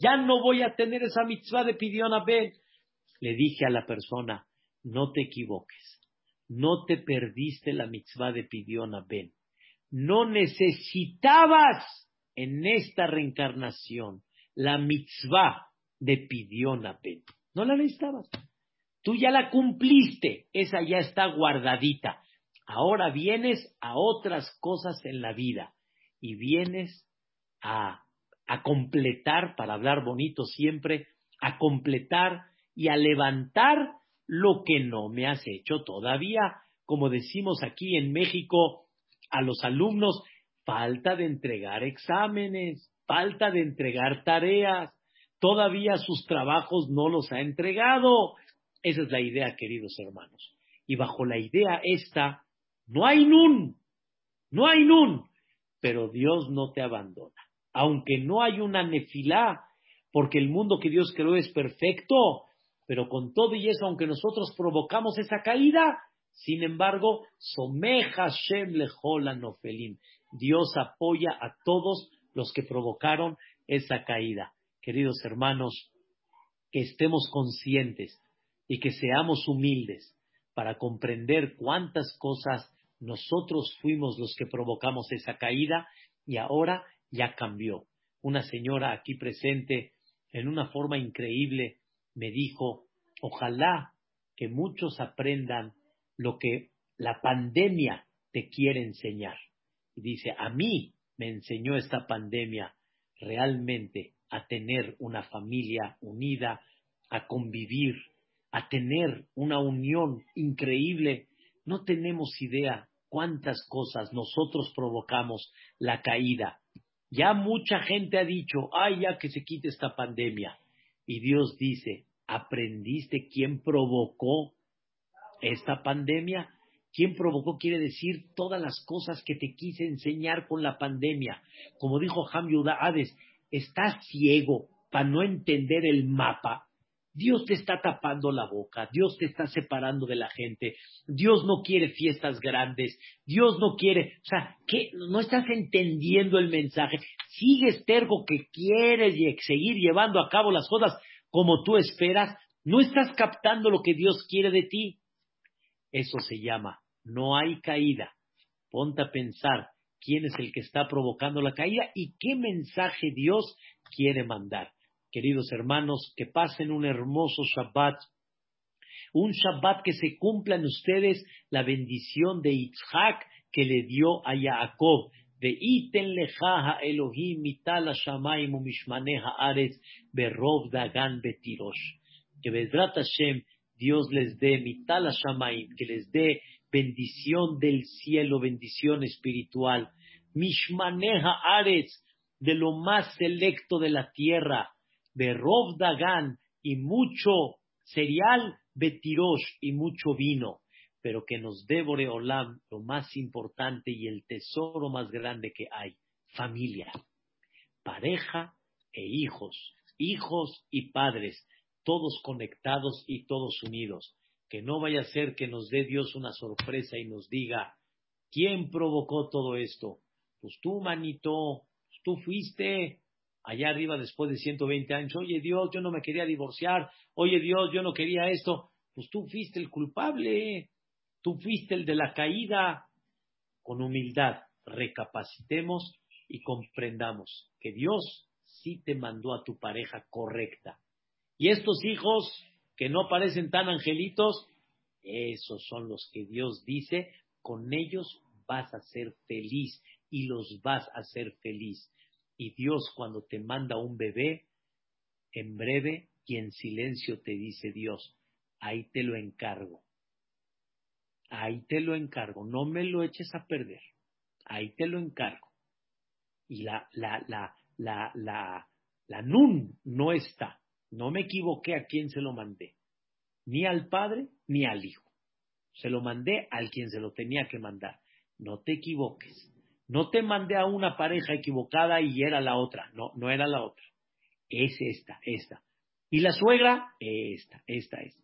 Ya no voy a tener esa mitzvah de pidión a Ben. Le dije a la persona, no te equivoques. No te perdiste la mitzvah de pidión a Ben. No necesitabas en esta reencarnación la mitzvah de pidión a Ben. No la necesitabas. Tú ya la cumpliste. Esa ya está guardadita. Ahora vienes a otras cosas en la vida y vienes a, a completar, para hablar bonito siempre, a completar y a levantar lo que no me has hecho todavía. Como decimos aquí en México a los alumnos, falta de entregar exámenes, falta de entregar tareas, todavía sus trabajos no los ha entregado. Esa es la idea, queridos hermanos. Y bajo la idea esta, no hay nun, no hay nun, pero Dios no te abandona. Aunque no hay una nefilá, porque el mundo que Dios creó es perfecto, pero con todo y eso, aunque nosotros provocamos esa caída, sin embargo, someja Shem nofelim. Dios apoya a todos los que provocaron esa caída. Queridos hermanos, que estemos conscientes y que seamos humildes para comprender cuántas cosas nosotros fuimos los que provocamos esa caída y ahora ya cambió. Una señora aquí presente, en una forma increíble, me dijo, ojalá que muchos aprendan lo que la pandemia te quiere enseñar. Y dice, a mí me enseñó esta pandemia realmente a tener una familia unida, a convivir, a tener una unión increíble. No tenemos idea cuántas cosas nosotros provocamos la caída. Ya mucha gente ha dicho, ay, ya que se quite esta pandemia. Y Dios dice, ¿aprendiste quién provocó esta pandemia? ¿Quién provocó? Quiere decir todas las cosas que te quise enseñar con la pandemia. Como dijo Ham Hades, estás ciego para no entender el mapa. Dios te está tapando la boca, Dios te está separando de la gente, Dios no quiere fiestas grandes, Dios no quiere, o sea, que no estás entendiendo el mensaje, sigues terco que quieres seguir llevando a cabo las cosas como tú esperas, no estás captando lo que Dios quiere de ti. Eso se llama, no hay caída. Ponte a pensar quién es el que está provocando la caída y qué mensaje Dios quiere mandar queridos hermanos, que pasen un hermoso Shabbat, un Shabbat que se cumpla en ustedes la bendición de Yitzhak que le dio a Jacob, de iten leja Elohim mitala shamayim ares berov dagan betirosh. Que Bezrat Hashem, Dios les dé mitala shamayim, que les dé bendición del cielo, bendición espiritual. Mishmaneha ares, de lo más selecto de la tierra Berov Dagan y mucho cereal, Betirosh y mucho vino, pero que nos dé Olam lo más importante y el tesoro más grande que hay, familia, pareja e hijos, hijos y padres, todos conectados y todos unidos. Que no vaya a ser que nos dé Dios una sorpresa y nos diga, ¿quién provocó todo esto? Pues tú, manito, tú fuiste, allá arriba después de 120 años, oye Dios, yo no me quería divorciar, oye Dios, yo no quería esto, pues tú fuiste el culpable, tú fuiste el de la caída. Con humildad, recapacitemos y comprendamos que Dios sí te mandó a tu pareja correcta. Y estos hijos que no parecen tan angelitos, esos son los que Dios dice, con ellos vas a ser feliz y los vas a hacer feliz. Y Dios cuando te manda un bebé, en breve y en silencio te dice Dios, ahí te lo encargo. Ahí te lo encargo, no me lo eches a perder. Ahí te lo encargo. Y la, la, la, la, la, la nun no está. No me equivoqué a quién se lo mandé. Ni al padre ni al hijo. Se lo mandé al quien se lo tenía que mandar. No te equivoques. No te mandé a una pareja equivocada y era la otra. No, no era la otra. Es esta, esta. Y la suegra, esta, esta es.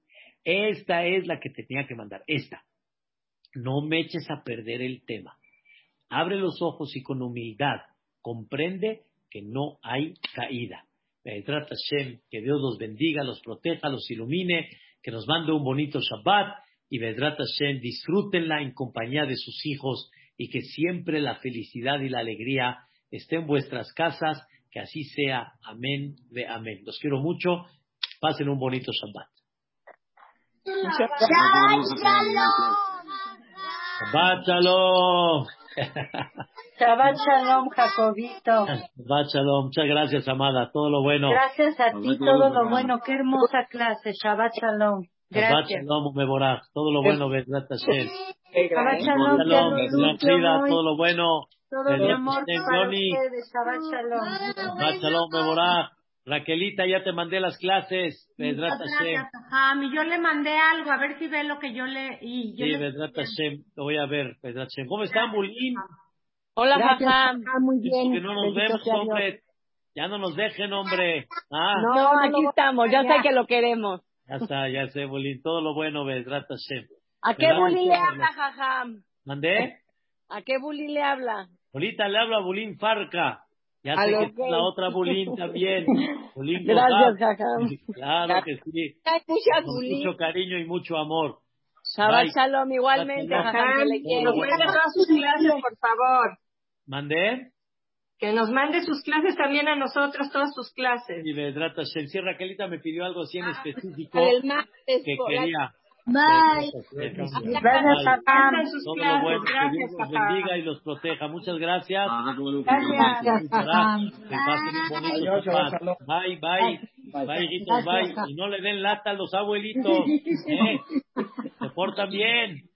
Esta es la que te tenía que mandar, esta. No me eches a perder el tema. Abre los ojos y con humildad comprende que no hay caída. Trata que Dios los bendiga, los proteja, los ilumine, que nos mande un bonito Shabbat y Vedrat Hashem, disfrútenla en compañía de sus hijos y que siempre la felicidad y la alegría esté en vuestras casas, que así sea. Amén, de amén. Los quiero mucho. Pasen un bonito Shabbat. Shabbat Shalom. Shabbat Shalom, Jacobito. Shabbat Shalom. Muchas gracias, amada. Todo lo bueno. Gracias a ti, todo lo bueno. Qué hermosa clase. Shabbat Shalom. Gracias. Todo lo bueno, Bezrat Hashem. Shalom, todo lo bueno. Todo mi amor para ustedes. Shabbat Shalom. Shabbat Shalom, Meborach. Raquelita, ya te mandé las clases. Bezrat Hashem. Y yo le mandé algo, a ver si ve lo que yo le... Y yo Sí, Bezrat Hashem. Lo voy a ver, Bezrat Hashem. ¿Cómo están, Bulín? Hola, Jajam. ah, muy bien. que no nos vemos, hombre. Ya no nos dejen, hombre. Ah, No, aquí estamos, ya. sé que lo queremos. Ya está, ya sé, Bulín. Todo lo bueno, Bezrat Hashem. ¿A qué bully le habla, Jajam? ¿Mandé? ¿A qué bully le habla? Ahorita le hablo a Bulín Farca. Ya sé que es la otra Bulín también. <laughs> Bulín Gracias. Jajam. <laughs> Claro que sí. Con mucho cariño y mucho amor. Shabbat Bye. Shalom igualmente, Jajam, que le Que quiero. nos mande todas sus clases, por favor. ¿Mandé? Que nos mande sus clases también a nosotros, todas sus clases. Y Vedrat Hashem. Sí, Raquelita me pidió algo así en específico La del martes, que quería. Bye. Gracias, sus Todo lo bueno, que Dios los bendiga y los proteja. Muchas gracias. Gracias. Que pasen un bonito Shabbat. Bye, bye. Bye, hijitos, bye. Y no le den lata a los abuelitos. <laughs> ¿eh? Se portan bien.